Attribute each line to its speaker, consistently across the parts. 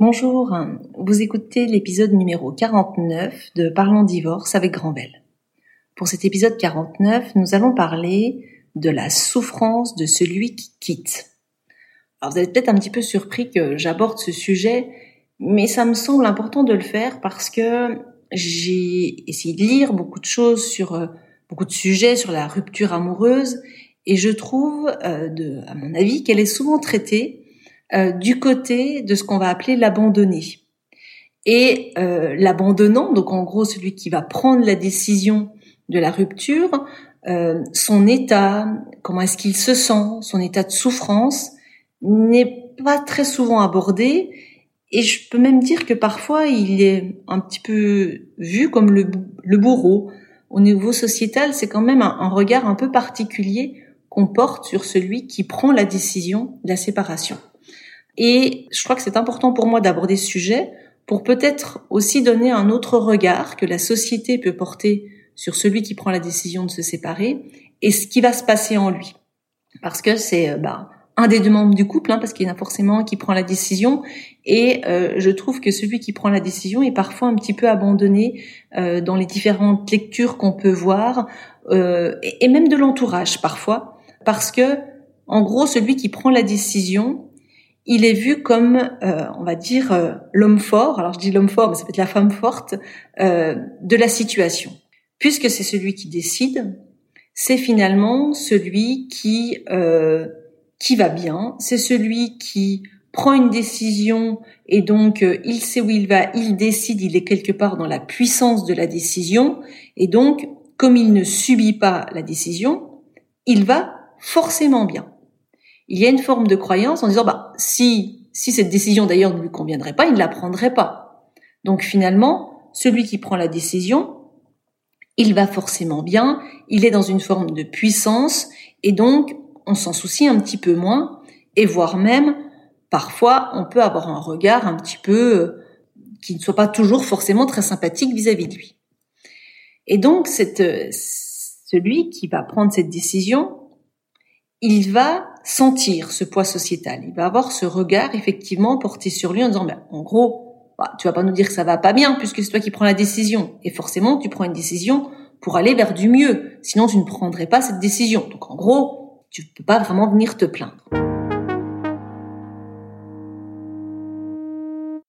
Speaker 1: Bonjour, vous écoutez l'épisode numéro 49 de Parlons divorce avec Grandbel. Pour cet épisode 49, nous allons parler de la souffrance de celui qui quitte. Alors vous êtes peut-être un petit peu surpris que j'aborde ce sujet, mais ça me semble important de le faire parce que j'ai essayé de lire beaucoup de choses sur euh, beaucoup de sujets sur la rupture amoureuse et je trouve, euh, à mon avis, qu'elle est souvent traitée euh, du côté de ce qu'on va appeler l'abandonné. Et euh, l'abandonnant, donc en gros celui qui va prendre la décision de la rupture, euh, son état, comment est-ce qu'il se sent, son état de souffrance, n'est pas très souvent abordé. Et je peux même dire que parfois il est un petit peu vu comme le, le bourreau. Au niveau sociétal, c'est quand même un, un regard un peu particulier qu'on porte sur celui qui prend la décision de la séparation. Et je crois que c'est important pour moi d'aborder ce sujet pour peut-être aussi donner un autre regard que la société peut porter sur celui qui prend la décision de se séparer et ce qui va se passer en lui. Parce que c'est euh, bah, un des deux membres du couple, hein, parce qu'il y en a forcément qui prend la décision, et euh, je trouve que celui qui prend la décision est parfois un petit peu abandonné euh, dans les différentes lectures qu'on peut voir, et, et même de l'entourage parfois, parce que en gros celui qui prend la décision il est vu comme, euh, on va dire, euh, l'homme fort. Alors je dis l'homme fort, mais ça peut être la femme forte euh, de la situation, puisque c'est celui qui décide. C'est finalement celui qui qui va bien. C'est celui qui prend une décision et donc il sait où il va, il décide, il est quelque part dans la puissance de la décision et donc comme il ne subit pas la décision, il va forcément bien il y a une forme de croyance en disant bah si si cette décision d'ailleurs ne lui conviendrait pas, il ne la prendrait pas. Donc finalement, celui qui prend la décision, il va forcément bien, il est dans une forme de puissance et donc on s'en soucie un petit peu moins et voire même parfois on peut avoir un regard un petit peu euh, qui ne soit pas toujours forcément très sympathique vis-à-vis de lui. Et donc cette, euh, celui qui va prendre cette décision, il va sentir ce poids sociétal. Il va avoir ce regard effectivement porté sur lui en disant, ben, en gros, bah, tu vas pas nous dire que ça va pas bien puisque c'est toi qui prends la décision. Et forcément, tu prends une décision pour aller vers du mieux. Sinon, tu ne prendrais pas cette décision. Donc, en gros, tu peux pas vraiment venir te plaindre.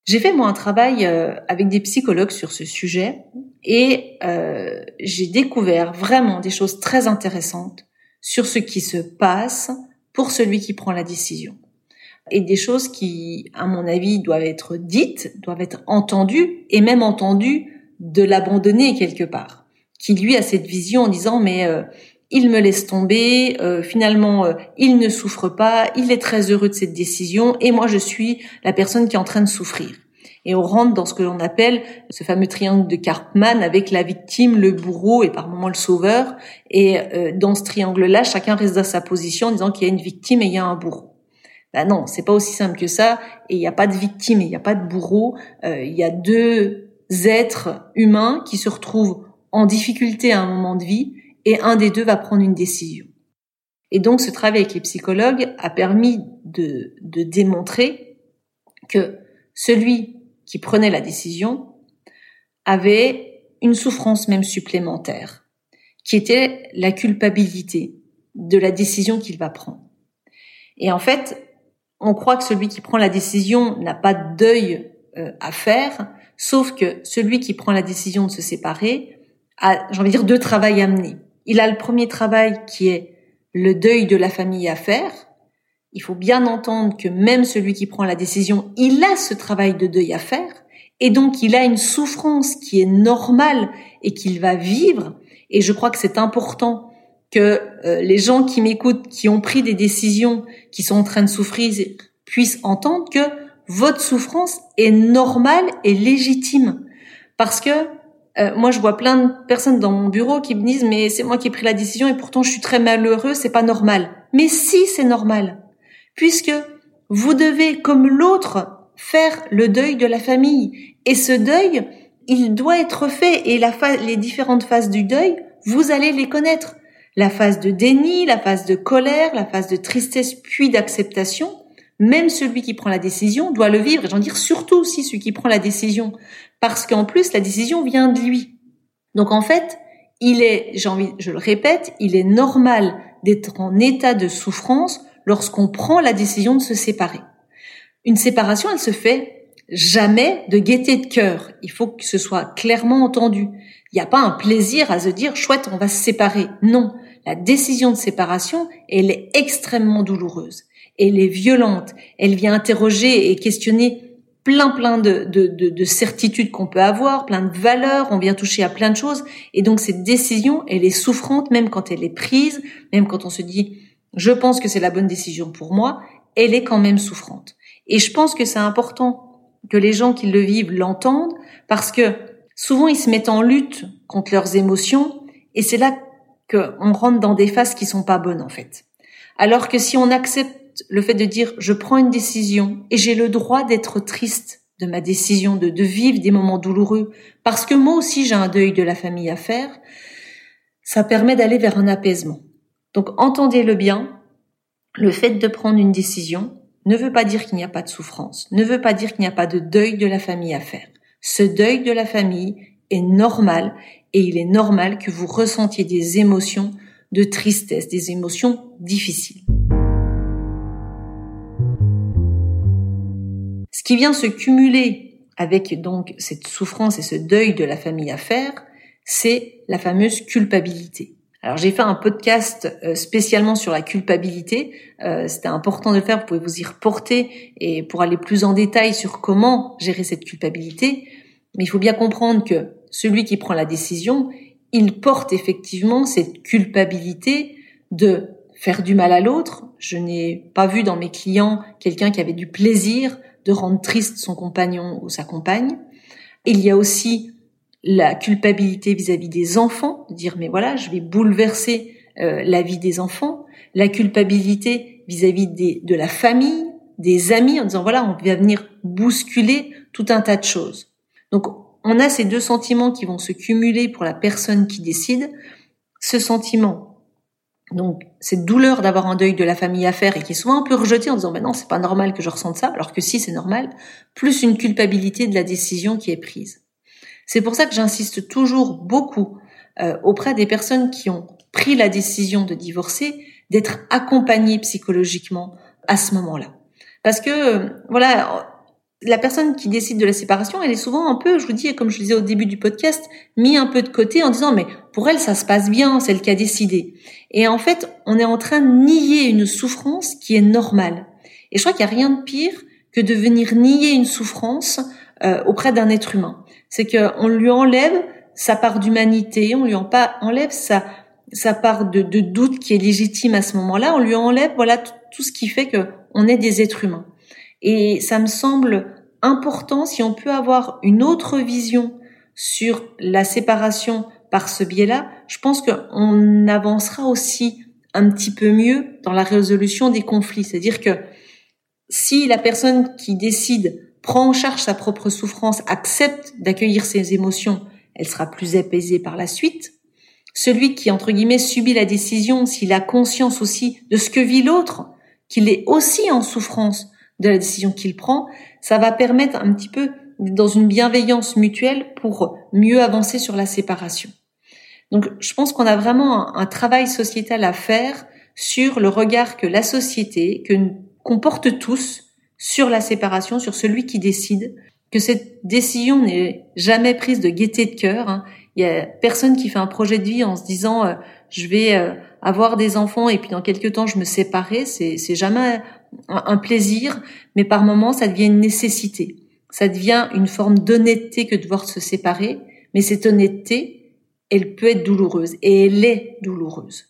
Speaker 1: J'ai fait moi un travail euh, avec des psychologues sur ce sujet et euh, j'ai découvert vraiment des choses très intéressantes sur ce qui se passe pour celui qui prend la décision. Et des choses qui, à mon avis, doivent être dites, doivent être entendues, et même entendues de l'abandonner quelque part. Qui lui a cette vision en disant mais euh, il me laisse tomber, euh, finalement euh, il ne souffre pas, il est très heureux de cette décision, et moi je suis la personne qui est en train de souffrir. Et on rentre dans ce que l'on appelle ce fameux triangle de Karpman avec la victime, le bourreau et par moments le sauveur. Et euh, dans ce triangle-là, chacun reste dans sa position en disant qu'il y a une victime et il y a un bourreau. Ben non, c'est pas aussi simple que ça. Et il n'y a pas de victime et il n'y a pas de bourreau. Euh, il y a deux êtres humains qui se retrouvent en difficulté à un moment de vie et un des deux va prendre une décision. Et donc ce travail avec les psychologues a permis de, de démontrer que celui qui prenait la décision avait une souffrance même supplémentaire, qui était la culpabilité de la décision qu'il va prendre. Et en fait, on croit que celui qui prend la décision n'a pas de deuil euh, à faire, sauf que celui qui prend la décision de se séparer a, j'ai envie de dire, deux travails à mener. Il a le premier travail qui est le deuil de la famille à faire, il faut bien entendre que même celui qui prend la décision, il a ce travail de deuil à faire, et donc il a une souffrance qui est normale et qu'il va vivre. Et je crois que c'est important que euh, les gens qui m'écoutent, qui ont pris des décisions, qui sont en train de souffrir, puissent entendre que votre souffrance est normale et légitime. Parce que euh, moi, je vois plein de personnes dans mon bureau qui me disent mais c'est moi qui ai pris la décision et pourtant je suis très malheureux, c'est pas normal. Mais si, c'est normal puisque vous devez, comme l'autre, faire le deuil de la famille. Et ce deuil, il doit être fait. Et la les différentes phases du deuil, vous allez les connaître. La phase de déni, la phase de colère, la phase de tristesse puis d'acceptation. même celui qui prend la décision doit le vivre, et j'en dire surtout aussi celui qui prend la décision, parce qu'en plus, la décision vient de lui. Donc en fait, il est, j'ai envie, je le répète, il est normal d'être en état de souffrance lorsqu'on prend la décision de se séparer. Une séparation, elle se fait jamais de gaieté de cœur. Il faut que ce soit clairement entendu. Il n'y a pas un plaisir à se dire chouette, on va se séparer. Non, la décision de séparation, elle est extrêmement douloureuse. Elle est violente. Elle vient interroger et questionner plein plein de, de, de, certitudes qu'on peut avoir, plein de valeurs, on vient toucher à plein de choses. Et donc cette décision, elle est souffrante même quand elle est prise, même quand on se dit je pense que c'est la bonne décision pour moi, elle est quand même souffrante. Et je pense que c'est important que les gens qui le vivent l'entendent parce que souvent ils se mettent en lutte contre leurs émotions et c'est là qu'on rentre dans des phases qui sont pas bonnes en fait. Alors que si on accepte le fait de dire je prends une décision et j'ai le droit d'être triste de ma décision, de, de vivre des moments douloureux, parce que moi aussi j'ai un deuil de la famille à faire, ça permet d'aller vers un apaisement. Donc entendez-le bien, le fait de prendre une décision ne veut pas dire qu'il n'y a pas de souffrance, ne veut pas dire qu'il n'y a pas de deuil de la famille à faire. Ce deuil de la famille est normal et il est normal que vous ressentiez des émotions de tristesse, des émotions difficiles. Ce qui vient se cumuler avec donc cette souffrance et ce deuil de la famille à faire, c'est la fameuse culpabilité. Alors j'ai fait un podcast euh, spécialement sur la culpabilité. Euh, C'était important de le faire. Vous pouvez vous y reporter et pour aller plus en détail sur comment gérer cette culpabilité. Mais il faut bien comprendre que celui qui prend la décision, il porte effectivement cette culpabilité de faire du mal à l'autre. Je n'ai pas vu dans mes clients quelqu'un qui avait du plaisir de rendre triste son compagnon ou sa compagne. Il y a aussi la culpabilité vis-à-vis des enfants, dire mais voilà, je vais bouleverser euh, la vie des enfants, la culpabilité vis-à-vis de la famille, des amis, en disant voilà, on va venir bousculer tout un tas de choses. Donc on a ces deux sentiments qui vont se cumuler pour la personne qui décide. Ce sentiment, donc cette douleur d'avoir un deuil de la famille à faire et qui est souvent un peu rejeté en disant ben non c'est pas normal que je ressente ça, alors que si c'est normal, plus une culpabilité de la décision qui est prise. C'est pour ça que j'insiste toujours beaucoup euh, auprès des personnes qui ont pris la décision de divorcer d'être accompagnées psychologiquement à ce moment-là. Parce que euh, voilà, la personne qui décide de la séparation, elle est souvent un peu, je vous dis, comme je le disais au début du podcast, mis un peu de côté en disant mais pour elle ça se passe bien, c'est qui a décidé. Et en fait, on est en train de nier une souffrance qui est normale. Et je crois qu'il n'y a rien de pire que de venir nier une souffrance euh, auprès d'un être humain. C'est qu'on lui enlève sa part d'humanité, on lui enlève sa sa part de, de, doute qui est légitime à ce moment-là, on lui enlève voilà tout ce qui fait que on est des êtres humains. Et ça me semble important si on peut avoir une autre vision sur la séparation par ce biais-là, je pense qu'on avancera aussi un petit peu mieux dans la résolution des conflits. C'est-à-dire que si la personne qui décide prend en charge sa propre souffrance, accepte d'accueillir ses émotions, elle sera plus apaisée par la suite. Celui qui, entre guillemets, subit la décision, s'il a conscience aussi de ce que vit l'autre, qu'il est aussi en souffrance, de la décision qu'il prend, ça va permettre un petit peu dans une bienveillance mutuelle pour mieux avancer sur la séparation. Donc je pense qu'on a vraiment un, travail sociétal à faire sur le regard que la société, que qu'on porte tous sur la séparation, sur celui qui décide, que cette décision n'est jamais prise de gaieté de cœur. Hein. Il y a personne qui fait un projet de vie en se disant euh, je vais euh, avoir des enfants et puis dans quelques temps je me séparer. C'est c'est jamais un plaisir, mais par moments ça devient une nécessité. Ça devient une forme d'honnêteté que de devoir se séparer, mais cette honnêteté, elle peut être douloureuse et elle est douloureuse.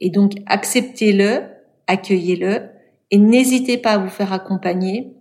Speaker 1: Et donc acceptez-le, accueillez-le et n'hésitez pas à vous faire accompagner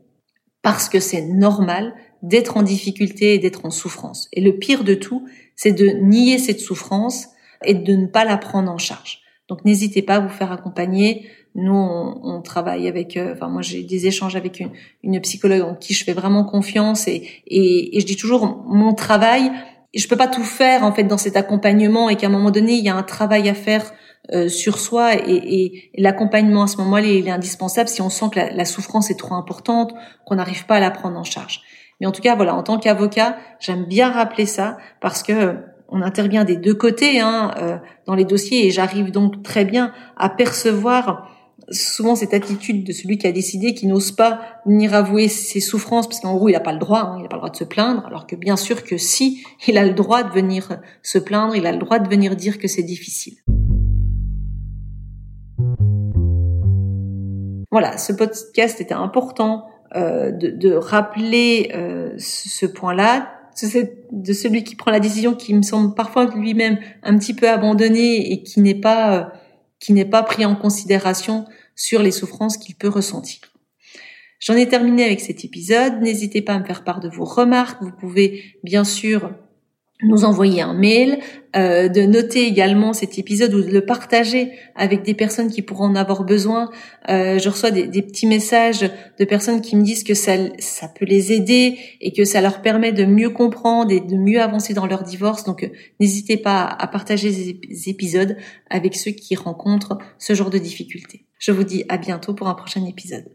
Speaker 1: parce que c'est normal d'être en difficulté et d'être en souffrance. Et le pire de tout, c'est de nier cette souffrance et de ne pas la prendre en charge. Donc n'hésitez pas à vous faire accompagner. Nous, on, travaille avec, euh, enfin moi j'ai des échanges avec une, psychologue en qui je fais vraiment confiance et, et je dis toujours mon travail. Je peux pas tout faire en fait dans cet accompagnement et qu'à un moment donné il y a un travail à faire euh, sur soi et, l'accompagnement à ce moment-là il est indispensable si on sent que la, souffrance est trop importante, qu'on n'arrive pas à la prendre en charge. Mais en tout cas, voilà, en tant qu'avocat, j'aime bien rappeler ça parce que on intervient des deux côtés hein, euh, dans les dossiers et j'arrive donc très bien à percevoir souvent cette attitude de celui qui a décidé, qui n'ose pas venir avouer ses souffrances, parce qu'en gros il n'a pas le droit, hein, il n'a pas le droit de se plaindre, alors que bien sûr que si, il a le droit de venir se plaindre, il a le droit de venir dire que c'est difficile. Voilà, ce podcast était important euh, de, rappeler euh, ce point-là, de celui qui prend la décision qui me semble parfois lui-même un petit peu abandonné et qui n'est pas euh, qui n'est pas pris en considération sur les souffrances qu'il peut ressentir. J'en ai terminé avec cet épisode. N'hésitez pas à me faire part de vos remarques. Vous pouvez bien sûr nous envoyer un mail, euh, de noter également cet épisode ou de le partager avec des personnes qui pourront en avoir besoin. Euh, je reçois des, petits messages de personnes qui me disent que ça, peut les aider et que ça leur permet de mieux comprendre et de mieux avancer dans leur divorce. Donc euh, n'hésitez pas à partager ces épisodes avec ceux qui rencontrent ce genre de difficultés. Je vous dis à bientôt pour un prochain épisode.